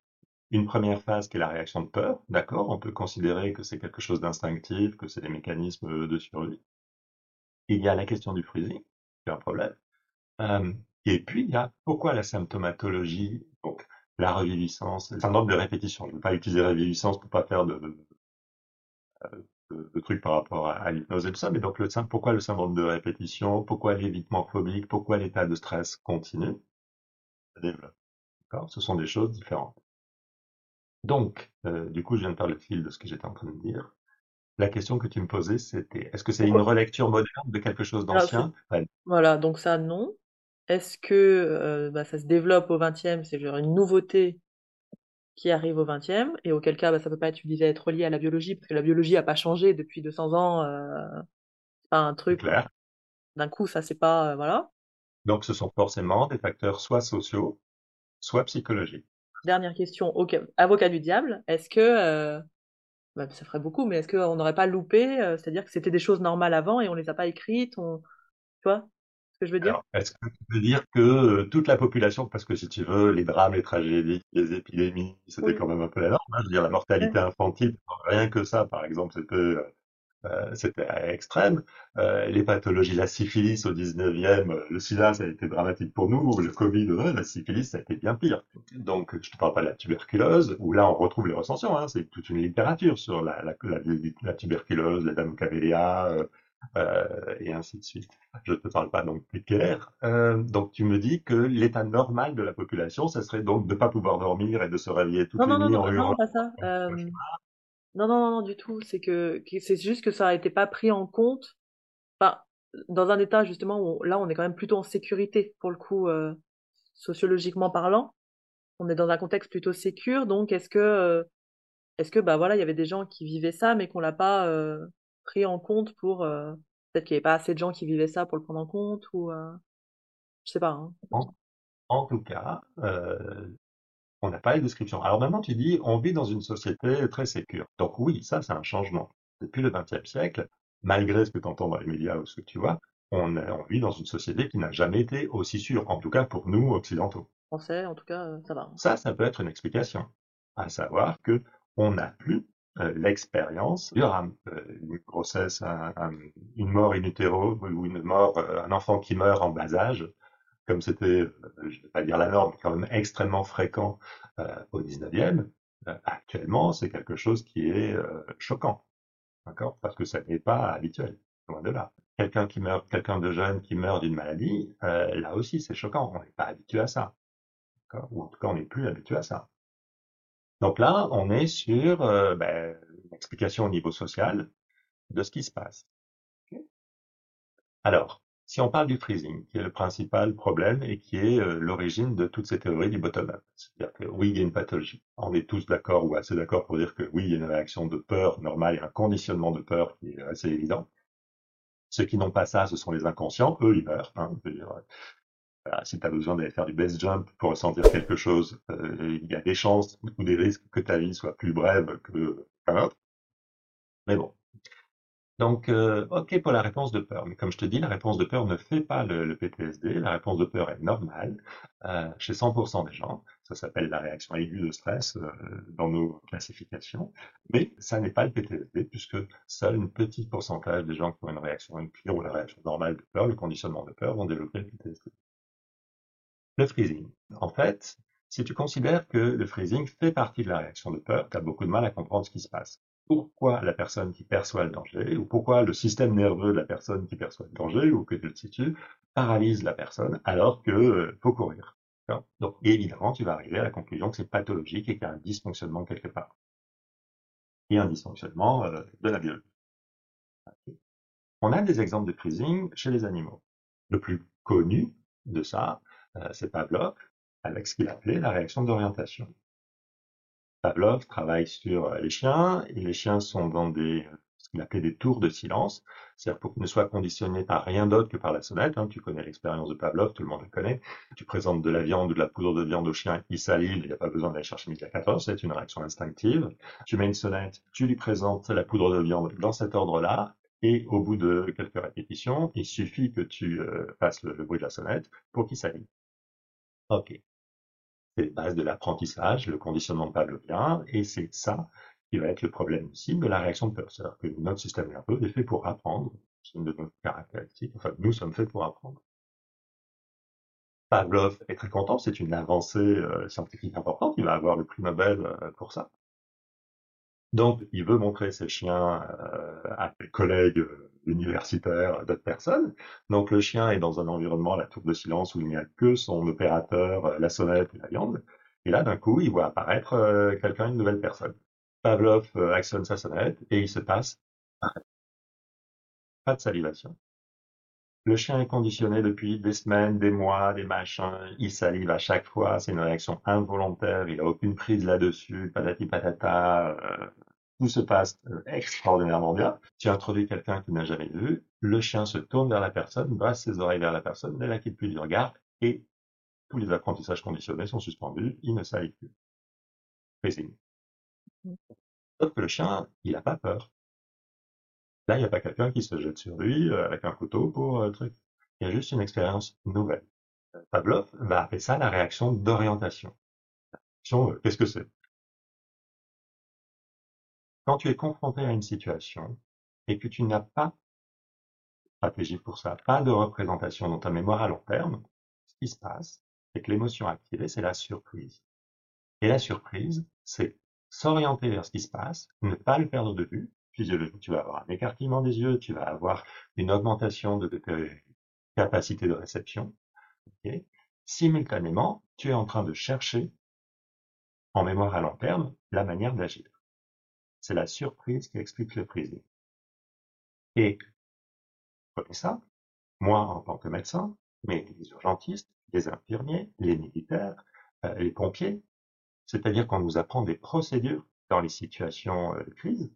une première phase qui est la réaction de peur, d'accord? On peut considérer que c'est quelque chose d'instinctif, que c'est des mécanismes de survie. Il y a la question du freezing, un problème. Euh, et puis, il y a pourquoi la symptomatologie, donc la reviviscence, le syndrome de répétition. Je ne veux pas utiliser reviviscence pour pas faire de, de, trucs par rapport à, l'hypnose et tout ça, mais donc le, pourquoi le syndrome de répétition, pourquoi l'évitement phobique, pourquoi l'état de stress continu? Se développe. Ce sont des choses différentes. Donc, euh, du coup, je viens de perdre le fil de ce que j'étais en train de dire. La question que tu me posais, c'était est-ce que c'est une relecture moderne de quelque chose d'ancien? Voilà, donc ça, non. Est-ce que euh, bah, ça se développe au XXe, c'est genre une nouveauté qui arrive au XXe, et auquel cas, bah, ça peut pas être, tu disais, être lié à la biologie, parce que la biologie a pas changé depuis 200 ans. Euh, c'est pas un truc. D'un coup, ça c'est pas, euh, voilà. Donc, ce sont forcément des facteurs soit sociaux, soit psychologiques. Dernière question, avocat du diable, est-ce que bah, ça ferait beaucoup, mais est-ce qu'on n'aurait pas loupé euh, C'est-à-dire que c'était des choses normales avant et on les a pas écrites on... Tu vois ce que je veux dire? Est-ce que tu veux dire que euh, toute la population, parce que si tu veux, les drames, les tragédies, les épidémies, c'était quand même un peu la norme. Hein, je veux dire, la mortalité infantile, rien que ça, par exemple, c'était euh, euh, c'était extrême. Euh, les pathologies, la syphilis au 19e, le sida, ça a été dramatique pour nous. Le Covid, la syphilis, ça a été bien pire. Donc, je ne te parle pas de la tuberculose, où là, on retrouve les recensions. Hein, c'est toute une littérature sur la, la, la, la tuberculose, la damocavélia, euh, euh, et ainsi de suite. Je ne te parle pas donc des Euh, donc, tu me dis que l'état normal de la population, ça serait donc de ne pas pouvoir dormir et de se réveiller toutes les nuits non, en non, Non, pas ça. Euh, non, non, non, du tout. C'est que, c'est juste que ça a été pas pris en compte. Enfin, dans un état justement où là, on est quand même plutôt en sécurité pour le coup, euh, sociologiquement parlant. On est dans un contexte plutôt sécure. Donc, est-ce que, euh, est-ce que, bah voilà, il y avait des gens qui vivaient ça, mais qu'on l'a pas euh, pris en compte pour peut-être qu'il n'y avait pas assez de gens qui vivaient ça pour le prendre en compte ou je sais pas. Hein. En, tout cas, on n'a pas les descriptions. Alors maintenant, tu dis, on vit dans une société très sécure. Donc oui, ça, c'est un changement. Depuis le XXe siècle, malgré ce que tu entends dans les médias ou ce que tu vois, on, vit dans une société qui n'a jamais été aussi sûre, en tout cas pour nous occidentaux. français, en tout cas, ça va. Ça, ça peut être une explication. À savoir que on n'a plus l'expérience d'une une grossesse, une mort in utero ou une mort, un enfant qui meurt en bas âge, comme c'était, je ne vais pas dire la norme, quand même extrêmement fréquent au 19e. actuellement, c'est quelque chose qui est choquant. D'accord? Parce que ça n'est pas habituel, loin de là. Quelqu'un qui meurt, quelqu'un de jeune qui meurt d'une maladie, euh, là aussi c'est choquant, on n'est pas habitué à ça. Ou en tout cas on n'est plus habitué à ça. Donc là, on est sur euh, ben, une explication au niveau social de ce qui se passe. Alors, si on parle du freezing, qui est le principal problème et qui est euh, l'origine de toutes ces théories du bottom-up, c'est-à-dire que oui, il y a une pathologie. On est tous d'accord ou assez d'accord pour dire que oui, il y a une réaction de peur normale et un conditionnement de peur qui est assez évident. Ceux qui n'ont pas ça, ce sont les inconscients. Eux, ils meurent. Hein, dire, euh, si tu as besoin d'aller faire du base jump pour ressentir quelque chose, euh, il y a des chances ou des risques que ta vie soit plus brève que qu'un autre. Mais bon, donc, euh, OK pour la réponse de peur, mais comme je te dis, la réponse de peur ne fait pas le, PTSD. La réponse de peur est normale euh, chez 100% des gens. Ça s'appelle la réaction aiguë de stress euh, dans nos classifications. Mais ça n'est pas le PTSD, puisque seul un petit pourcentage des gens qui ont une réaction pire ou la réaction normale de peur, le conditionnement de peur, vont développer le PTSD. Le freezing. En fait, si tu considères que le freezing fait partie de la réaction de peur, tu as beaucoup de mal à comprendre ce qui se passe pourquoi la personne qui perçoit le danger, ou pourquoi le système nerveux de la personne qui perçoit le danger, ou que tu le situes, paralyse la personne alors que euh, faut courir. Donc évidemment, tu vas arriver à la conclusion que c'est pathologique et qu'il y a un dysfonctionnement quelque part. Et un dysfonctionnement euh, de la biologie. On a des exemples de freezing chez les animaux. Le plus connu de ça, euh, c'est Pavlov, avec ce qu'il appelait la réaction d'orientation. Pavlov travaille sur euh, les chiens, et les chiens sont dans des, ce qu'il appelait des tours de silence, c'est-à-dire pour qu'ils ne soient conditionnés par rien d'autre que par la sonnette. Hein. tu connais l'expérience de Pavlov, tout le monde le connaît. Tu présentes de la viande ou de la poudre de viande au chien, il salive, il n'y a pas besoin d'aller chercher midi à 14, c'est une réaction instinctive. Tu mets une sonnette, tu lui présentes la poudre de viande dans cet ordre-là, et au bout de quelques répétitions, il suffit que tu euh, fasses le, bruit de la sonnette pour qu'il salive. Ok les bases de l'apprentissage, le conditionnement pavlovien, et c'est ça qui va être le problème aussi de la réaction de peur. C'est-à-dire que notre système nerveux est fait pour apprendre, c'est une de nos caractéristiques, enfin nous sommes faits pour apprendre. Pavlov est très content, c'est une avancée euh, scientifique importante, il va avoir le prix Nobel euh, pour ça. Donc, il veut montrer ses chiens euh, à ses collègues universitaires, d'autres personnes. Donc, le chien est dans un environnement, la tour de silence, où il n'y a que son opérateur, euh, la sonnette et la viande. Et là, d'un coup, il voit apparaître euh, quelqu'un, une nouvelle personne. Pavlov actionne sa sonnette et il se passe pas de salivation. Le chien est conditionné depuis des semaines, des mois, des machins. Il salive à chaque fois. C'est une réaction involontaire. Il a aucune prise là-dessus. Patati patata. Euh, tout se passe euh, extraordinairement bien. Tu introduis quelqu'un qui n'a jamais vu. Le chien se tourne vers la personne, brasse ses oreilles vers la personne, ne la quitte plus du regard et tous les apprentissages conditionnés sont suspendus. Il ne salive plus. Freezing. Sauf que le chien, il n'a pas peur. Là, il n'y a pas quelqu'un qui se jette sur lui euh, avec un couteau pour euh, truc. Il y a juste une expérience nouvelle. Pavlov va appeler ça la réaction d'orientation. Euh, qu'est-ce que c'est? Quand tu es confronté à une situation et que tu n'as pas de stratégie pour ça, pas de représentation dans ta mémoire à long terme, ce qui se passe, c'est que l'émotion activée, c'est la surprise. Et la surprise, c'est s'orienter vers ce qui se passe, ne pas le perdre de vue, physiologique. Tu vas avoir un écartillement des yeux, tu vas avoir une augmentation de tes capacités de réception. Simultanément, tu es en train de chercher, en mémoire à long terme, la manière d'agir. C'est la surprise qui explique le freezing. Et, prenez ça, moi en tant que médecin, mais les urgentistes, les infirmiers, les militaires, euh, les pompiers, c'est-à-dire qu'on nous apprend des procédures dans les situations euh, de crise,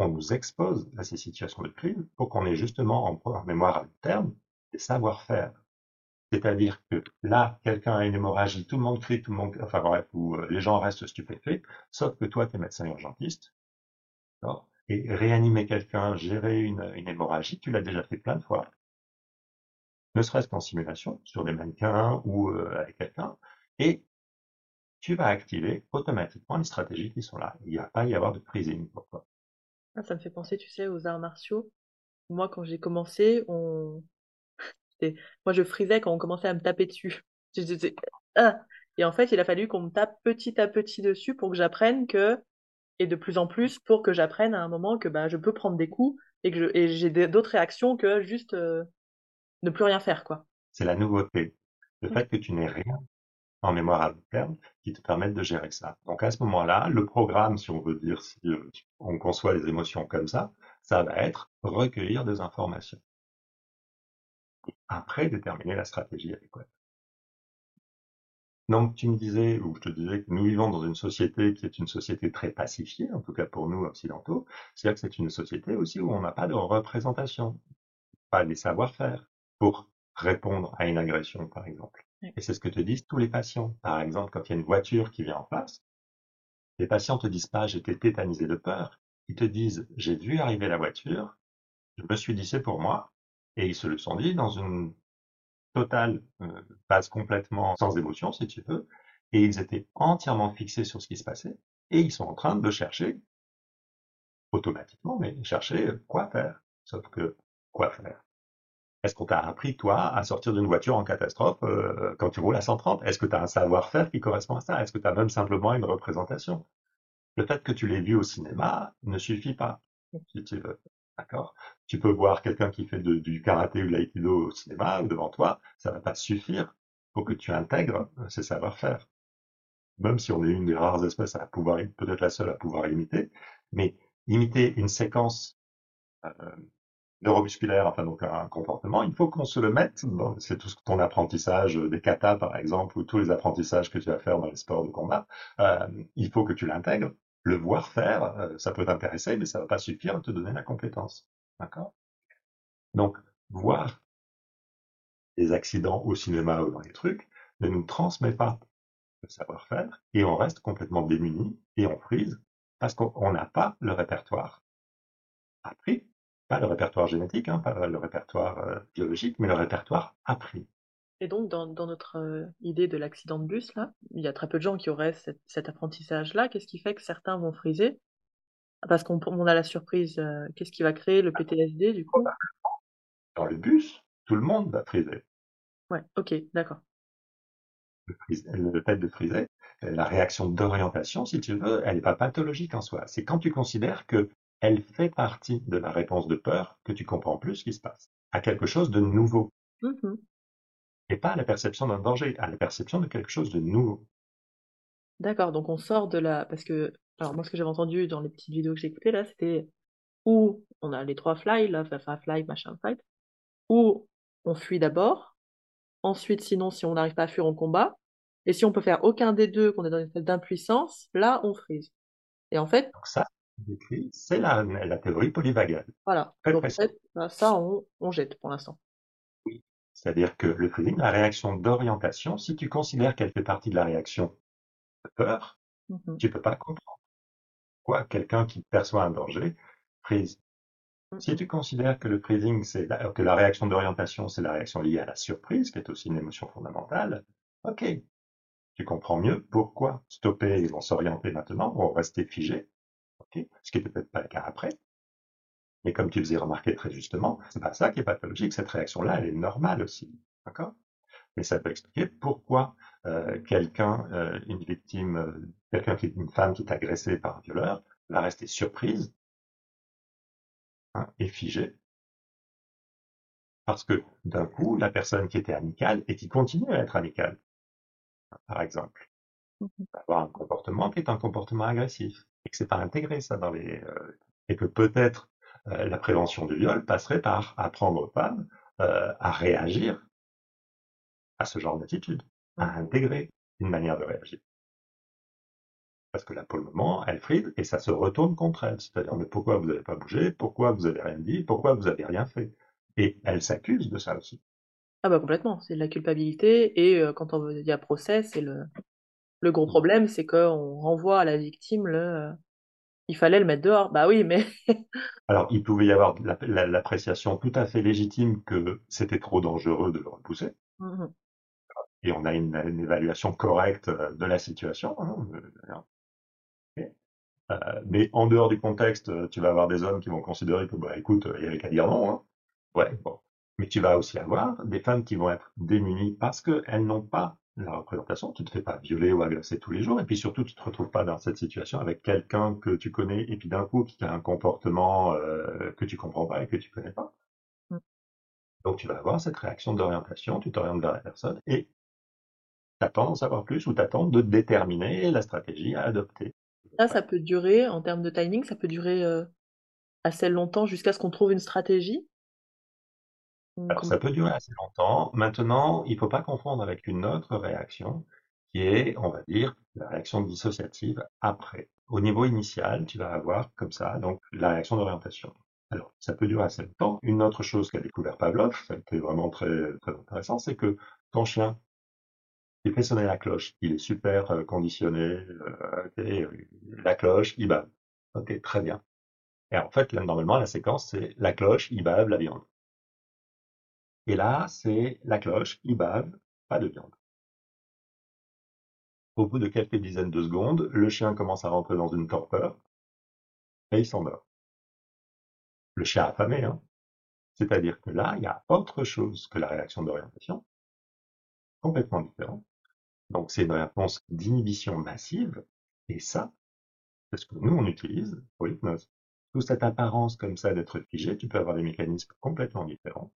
on nous expose à ces situations de crise pour qu'on ait justement en mémoire à terme des savoir-faire? C'est-à-dire que là, quelqu'un a une hémorragie, tout le monde crie, tout le monde, enfin bref, où euh, les gens restent stupéfaits, sauf que toi, tu es médecin urgentiste, et réanimer quelqu'un, gérer une, hémorragie, tu l'as déjà fait plein de fois. ne serait-ce qu'en simulation, sur des mannequins ou euh, avec quelqu'un, et tu vas activer automatiquement les stratégies qui sont là. Il n'y va pas y avoir de freezing pour. Ah, ça me fait penser, tu sais, aux arts martiaux. Moi, quand j'ai commencé, on... Moi, je frisais quand on commençait à me taper dessus. Ah et en fait, il a fallu qu'on me tape petit à petit dessus pour que j'apprenne que, et de plus en plus, pour que j'apprenne à un moment que bah, je peux prendre des coups et que et j'ai d'autres réactions que juste euh, ne plus rien faire, quoi. C'est la nouveauté. Le fait que tu n'aies rien en mémoire à long terme qui te permettent de gérer ça. Donc à ce moment-là, le programme, si on veut dire, si euh, on conçoit les émotions comme ça, ça va être recueillir des informations. après, déterminer la stratégie adéquate. Donc tu me disais, ou je te disais que nous vivons dans une société qui est une société très pacifiée, en tout cas pour nous occidentaux, c'est-à-dire que c'est une société aussi où on n'a pas de représentation, pas les savoir-faire pour répondre à une agression, par exemple. Et c'est ce que te disent tous les patients. Par exemple, quand il y a une voiture qui vient en face, les patients te disent pas j'étais tétanisé de peur, ils te disent j'ai vu arriver la voiture, je me suis dit c'est pour moi, et ils se le sont dit dans une totale euh, base complètement sans émotion si tu veux, et ils étaient entièrement fixés sur ce qui se passait, et ils sont en train de chercher automatiquement, mais chercher quoi faire. Sauf que quoi faire? Est-ce qu'on t'a appris, toi, à sortir d'une voiture en catastrophe euh, quand tu roules à 130 Est-ce que tu as un savoir-faire qui correspond à ça? Est-ce que tu as même simplement une représentation? Le fait que tu l'aies vu au cinéma ne suffit pas, si tu veux. D'accord? Tu peux voir quelqu'un qui fait du karaté ou de l'aïkido au cinéma ou devant toi, ça va pas suffire pour que tu intègres ces savoir-faire. Même si on est une des rares espèces à pouvoir, peut-être la seule à pouvoir imiter, mais imiter une séquence euh, neuromusculaire, enfin donc un comportement, il faut qu'on se le mette. C'est tout ton apprentissage des katas par exemple, ou tous les apprentissages que tu vas faire dans les sports de combat. Euh, il faut que tu l'intègres. Le voir faire, euh, ça peut t'intéresser, mais ça va pas suffire à te donner la compétence. D'accord? Donc, voir des accidents au cinéma ou dans les trucs ne nous transmet pas le savoir-faire et on reste complètement démuni et on frise parce qu'on n'a pas le répertoire appris pas le répertoire génétique, hein, pas le répertoire euh, biologique, mais le répertoire appris. Et donc, dans, notre euh, idée de l'accident de bus, là, il y a très peu de gens qui auraient cet apprentissage-là. Qu'est-ce qui fait que certains vont friser? Parce qu'on a la surprise. Euh, qu'est-ce qui va créer le PTSD, du coup? Dans le bus, tout le monde va friser. Ouais, ok, d'accord. Le, le, fait de friser, la réaction d'orientation, si tu veux, elle n'est pas pathologique en soi. C'est quand tu considères que elle fait partie de la réponse de peur que tu comprends plus ce qui se passe, à quelque chose de nouveau. Mmh Et pas à la perception d'un danger, à la perception de quelque chose de nouveau. D'accord, donc on sort de la... Parce que, alors moi ce que j'avais entendu dans les petites vidéos que j'ai écoutées là, c'était où on a les trois fly, là, fly, machin, fight, où on fuit d'abord, ensuite sinon si on n'arrive pas à fuir on combat, et si on peut faire aucun des deux, qu'on est dans une état d'impuissance, là on freeze. Et en fait, ça, c'est la, la, théorie polyvagale. Voilà. Donc, fait, bah, ça, on, on jette pour l'instant. Oui. C'est-à-dire que le freezing, la réaction d'orientation, si tu considères qu'elle fait partie de la réaction de peur, mmh tu peux pas comprendre. Quoi, quelqu'un qui perçoit un danger, freeze. Mmh si tu considères que le freezing, c'est que la réaction d'orientation, c'est la réaction liée à la surprise, qui est aussi une émotion fondamentale, ok. Tu comprends mieux pourquoi stopper, ils vont s'orienter maintenant, vont rester figés, ce qui n'est peut-être pas le cas après. Mais comme tu faisais remarquer très justement, c'est pas ça qui est pathologique, cette réaction-là, elle est normale aussi. D'accord? Mais ça peut expliquer pourquoi euh, quelqu'un, euh, une victime, euh, quelqu'un qui une femme qui est agressée par un violeur, va rester surprise hein, et figée. Parce que d'un coup, la personne qui était amicale et qui continue à être amicale, par exemple, avoir un comportement qui est un comportement agressif et que c'est pas intégré ça dans les euh, et que peut-être euh, la prévention du viol passerait par apprendre aux femmes euh, à réagir à ce genre d'attitude, à intégrer une manière de réagir. Parce que là, pour le moment, elle fride et ça se retourne contre elle. C'est-à-dire, mais pourquoi vous n'avez pas bougé? Pourquoi vous avez rien dit? Pourquoi vous avez rien fait? Et elle s'accuse de ça aussi. Ah bah complètement, c'est de la culpabilité et quand on y a procès, c'est le, le gros problème, c'est qu'on renvoie à la victime le Il fallait le mettre dehors. Bah oui, mais Alors, il pouvait y avoir la- la- l'appréciation tout à fait légitime que c'était trop dangereux de le repousser, Mhm. et on a une, une évaluation correcte euh, de la situation. hein, euh. Euh, mais en dehors du contexte, tu vas avoir des hommes qui vont considérer que, bah, écoute, il y avait qu'à dire non. Hein. Ouais, bon. Mais tu vas aussi avoir des femmes qui vont être démunies parce qu'elles n'ont pas la représentation. Tu ne te fais pas violer ou agresser tous les jours. Et puis surtout, tu te retrouves pas dans cette situation avec quelqu'un que tu connais et puis d'un coup qui a un comportement euh, que tu comprends pas et que tu connais pas. Mm. Donc tu vas avoir cette réaction d'orientation, tu t'orientes vers la personne et t'attends d'en savoir plus ou t'attends de déterminer la stratégie à adopter. ça, ça peut durer, en termes de timing, ça peut durer euh, assez longtemps jusqu'à ce qu'on trouve une stratégie? Alors, ça peut durer assez longtemps. Maintenant, il faut pas confondre avec une autre réaction qui est, on va dire, la réaction dissociative après. Au niveau initial, tu vas avoir comme ça, donc la réaction d'orientation. Alors, ça peut durer assez longtemps. Une autre chose qu'a découvert Pavlov, ça a été vraiment très, très intéressant, c'est que ton chien, il fait sonner la cloche, il est super euh, conditionné, euh, euh, la cloche, il bave. Ok, très bien. Et en fait, là, normalement, la séquence, c'est la cloche, il bave, la viande. Et là, c'est la cloche, il bave, pas de viande. Au bout de quelques dizaines de secondes, le chien commence à rentrer dans une torpeur et il s'endort. Le chien affamé, hein. C'est-à-dire que là, il y a autre chose que la réaction d'orientation, complètement différente. Donc, c'est une réponse d'inhibition massive, et ça, c'est ce que nous, on utilise pour l'hypnose. Toute cette apparence comme ça d'être figé, tu peux avoir des mécanismes complètement différents.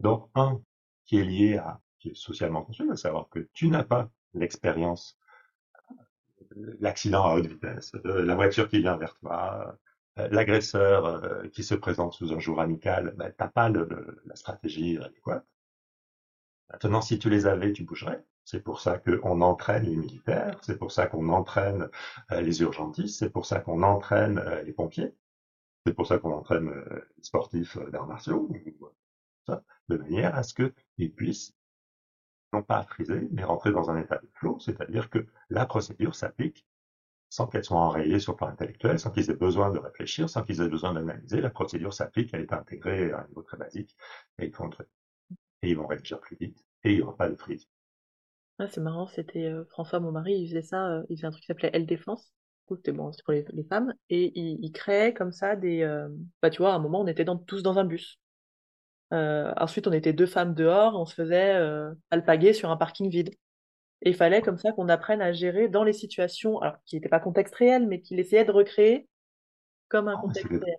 Donc, un qui est lié à, qui est socialement construit, à savoir que tu n'as pas l'expérience, euh, l'accident à haute vitesse, euh, la voiture qui vient vers toi, euh, l'agresseur qui se présente sous un jour amical, ben, t'as pas la stratégie adéquate. Maintenant, si tu les avais, tu bougerais. C'est pour ça qu'on entraîne les militaires, c'est pour ça qu'on entraîne les urgentistes, c'est pour ça qu'on entraîne les pompiers, c'est pour ça qu'on entraîne les sportifs d'arts martiaux, de manière à ce qu'ils puissent non pas friser, mais rentrer dans un état de flow, c'est-à-dire que la procédure s'applique sans qu'elle soit enrayée sur le plan intellectuel, sans qu'ils aient besoin de réfléchir, sans qu'ils aient besoin d'analyser. La procédure s'applique, elle est intégrée à un niveau très basique, et ils font. Et ils vont réagir plus vite, et il n'y aura pas de freeze. Ouais, c'est marrant, c'était euh, François, mon mari, il faisait ça, euh, il faisait un truc qui s'appelait Elle Défense. C'était bon, pour les, femmes. Et il, créait comme ça des. euh, Bah, tu vois, à un moment, on était tous dans un bus. Euh, ensuite, on était deux femmes dehors, on se faisait euh, alpaguer sur un parking vide. Et il fallait comme ça qu'on apprenne à gérer dans les situations, alors qui n'étaient pas contexte réel, mais qu'il essayait de recréer comme un Ah, contexte réel.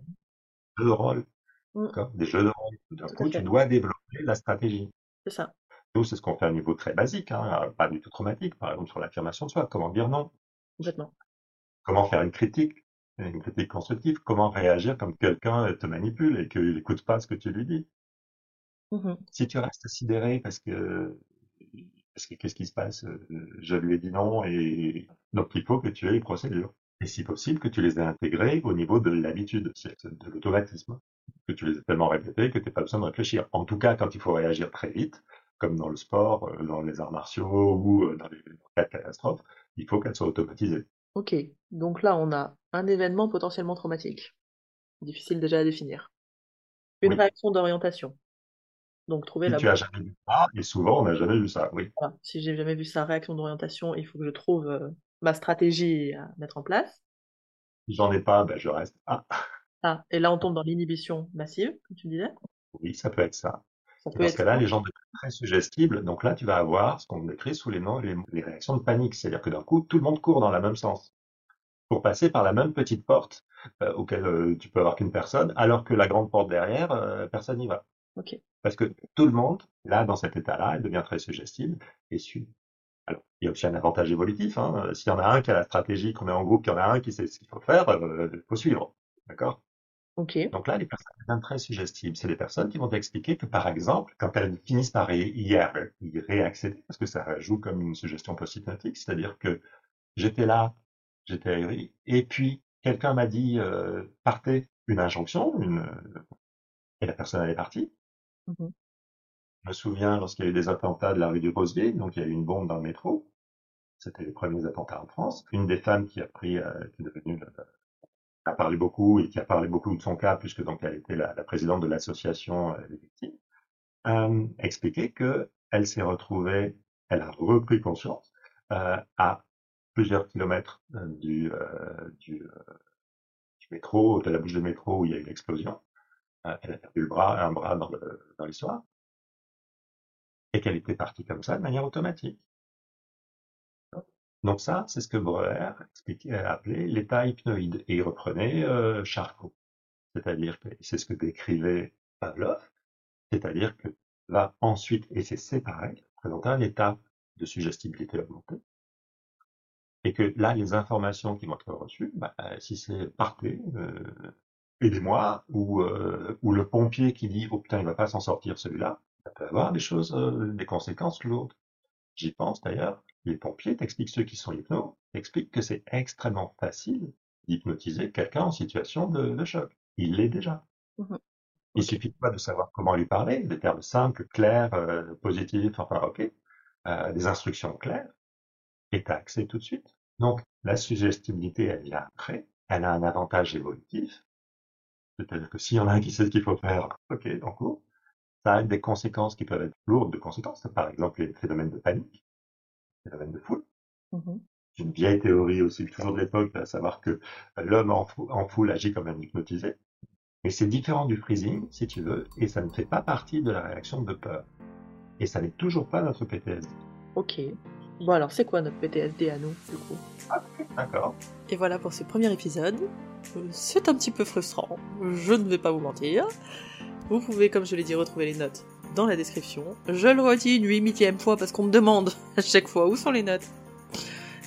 jeux de rôle, Mm, d'accord Des jeux de rôle. D'un coup, tu dois développer la stratégie. c'est ça. Nous, c'est ce qu'on fait à un niveau très basique, hein, pas du tout traumatique, par exemple sur l'affirmation de soi. Comment dire non? Comment faire une critique, une critique constructive? Comment réagir quand quelqu'un te manipule et qu'il n'écoute pas ce que tu lui dis? Mhm. Si tu restes sidéré parce que parce que qu'est-ce qui se passe Euh, Je lui ai dit non et donc il faut que tu aies les procédures. Et si possible, que tu les aies intégrées au niveau de l'habitude, de l'automatisme, que tu les aies tellement répétées que tu n'as pas besoin de réfléchir. En tout cas, quand il faut réagir très vite, comme dans le sport, euh, dans les arts martiaux ou euh, dans les dans les cas de catastrophe, il faut qu'elles soient automatisées. Ok, donc là, on a un événement potentiellement traumatique. Difficile déjà à définir. Une Oui. réaction d'orientation. Donc, trouver Si la tu as jamais vu ça, et souvent on n'a jamais vu ça, oui. Voilà. Si j'ai jamais vu ça, réaction d'orientation, il faut que je trouve euh, ma stratégie à mettre en place. Si j'en ai pas, ben je reste. Ah, Ah, et là, on tombe dans l'inhibition massive, comme tu disais. oui, ça peut être ça. Ça peut dans ce cas-là, les gens deviennent très suggestibles. Donc là, tu vas avoir ce qu'on décrit sous les noms les, les réactions de panique. C'est-à-dire que d'un coup, tout le monde court dans le même sens pour passer par la même petite porte euh, auquel euh, tu peux avoir qu'une personne, alors que la grande porte derrière, euh, personne n'y va. Ok. Parce que tout le monde, là, dans cet état-là, elle devient très suggestible et suit. Alors, il y a aussi un avantage évolutif. Hein. Euh, S'il y en a un qui a la stratégie, qu'on est en groupe, qu'il y en a un qui sait ce qu'il faut faire, il faut suivre. D'accord? Donc là, les personnes deviennent très suggestibles. C'est des personnes qui vont t'expliquer que, par exemple, quand elles finissent par y, réaccéder, parce que ça joue comme une suggestion post-hypnotique, c'est-à-dire que j'étais là, j'étais ahuri, et puis quelqu'un m'a dit euh, partez, une injonction, une, et la personne elle est partie. Mhm. Je me souviens lorsqu'il y a eu des attentats de la rue du Rosier, donc il y a eu une bombe dans le métro. C'était les premiers attentats en France. Une des femmes qui a pris, euh, qui est devenue, a parlé beaucoup et qui a parlé beaucoup de son cas, puisque donc elle était la, présidente de l'association des victimes, euh, expliqué que elle s'est retrouvée, elle a repris conscience à plusieurs kilomètres du, du métro, de la bouche de métro où il y a eu l'explosion. Elle a perdu le bras, un bras dans l'histoire et qu'elle était partie comme ça de manière automatique. Donc ça, c'est ce que Breuer expliquait, appelait l'état hypnoïde. Et il reprenait euh, Charcot. C'est-à-dire que c'est ce que décrivait Pavlov, c'est-à-dire que va ensuite, et c'est séparé, présenter un état de suggestibilité augmentée. Et que là, les informations qui vont être reçues, bah, si c'est partez, euh, aidez-moi, ou, euh, ou le pompier qui dit, oh putain, il va pas s'en sortir celui-là, ça peut avoir des choses, euh, des conséquences lourdes. J'y pense d'ailleurs. Les pompiers t'expliquent, ceux qui sont hypnos, expliquent que c'est extrêmement facile d'hypnotiser quelqu'un en situation de, choc. Il l'est déjà. Mmh Il suffit pas de savoir comment lui parler, des termes simples, clairs, euh, positifs, enfin ok, euh, des instructions claires, et t'as accès tout de suite. Donc la suggestibilité, elle vient après, elle a un avantage évolutif, c'est-à-dire que s'il y en a un qui sait ce qu'il faut faire, ok, en cours, ça a des conséquences qui peuvent être lourdes de conséquences. Par exemple, les phénomènes de panique, les phénomènes de foule. Mmh une vieille théorie aussi, toujours de l'époque, à savoir que l'homme en, foule agit comme un hypnotisé. Mais c'est différent du freezing, si tu veux, et ça ne fait pas partie de la réaction de peur. Et ça n'est toujours pas notre PTSD. Ok. Bon alors, c'est quoi notre PTSD à nous, du coup? D'accord. Et voilà pour ce premier épisode. C'est un petit peu frustrant, je ne vais pas vous mentir. Vous pouvez, comme je l'ai dit, retrouver les notes dans la description. Je le redis une huitième fois parce qu'on me demande à chaque fois où sont les notes.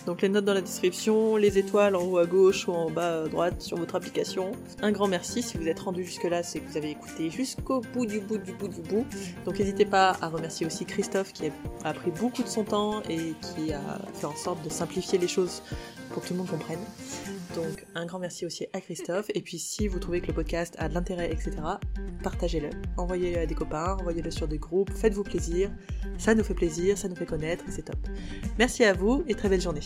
Donc les notes dans la description, les étoiles en haut à gauche ou en bas à droite sur votre application. Un grand merci si vous êtes rendu jusque là, c'est que vous avez écouté jusqu'au bout du bout du bout du bout. Donc n'hésitez pas à remercier aussi Christophe qui a pris beaucoup de son temps et qui a fait en sorte de simplifier les choses pour que tout le monde comprenne. Donc un grand merci aussi à Christophe. Et puis si vous trouvez que le podcast a de l'intérêt, etc., partagez-le. Envoyez-le à des copains, envoyez-le sur des groupes, faites-vous plaisir. Ça nous fait plaisir, ça nous fait connaître, c'est top. Merci à vous et très belle journée.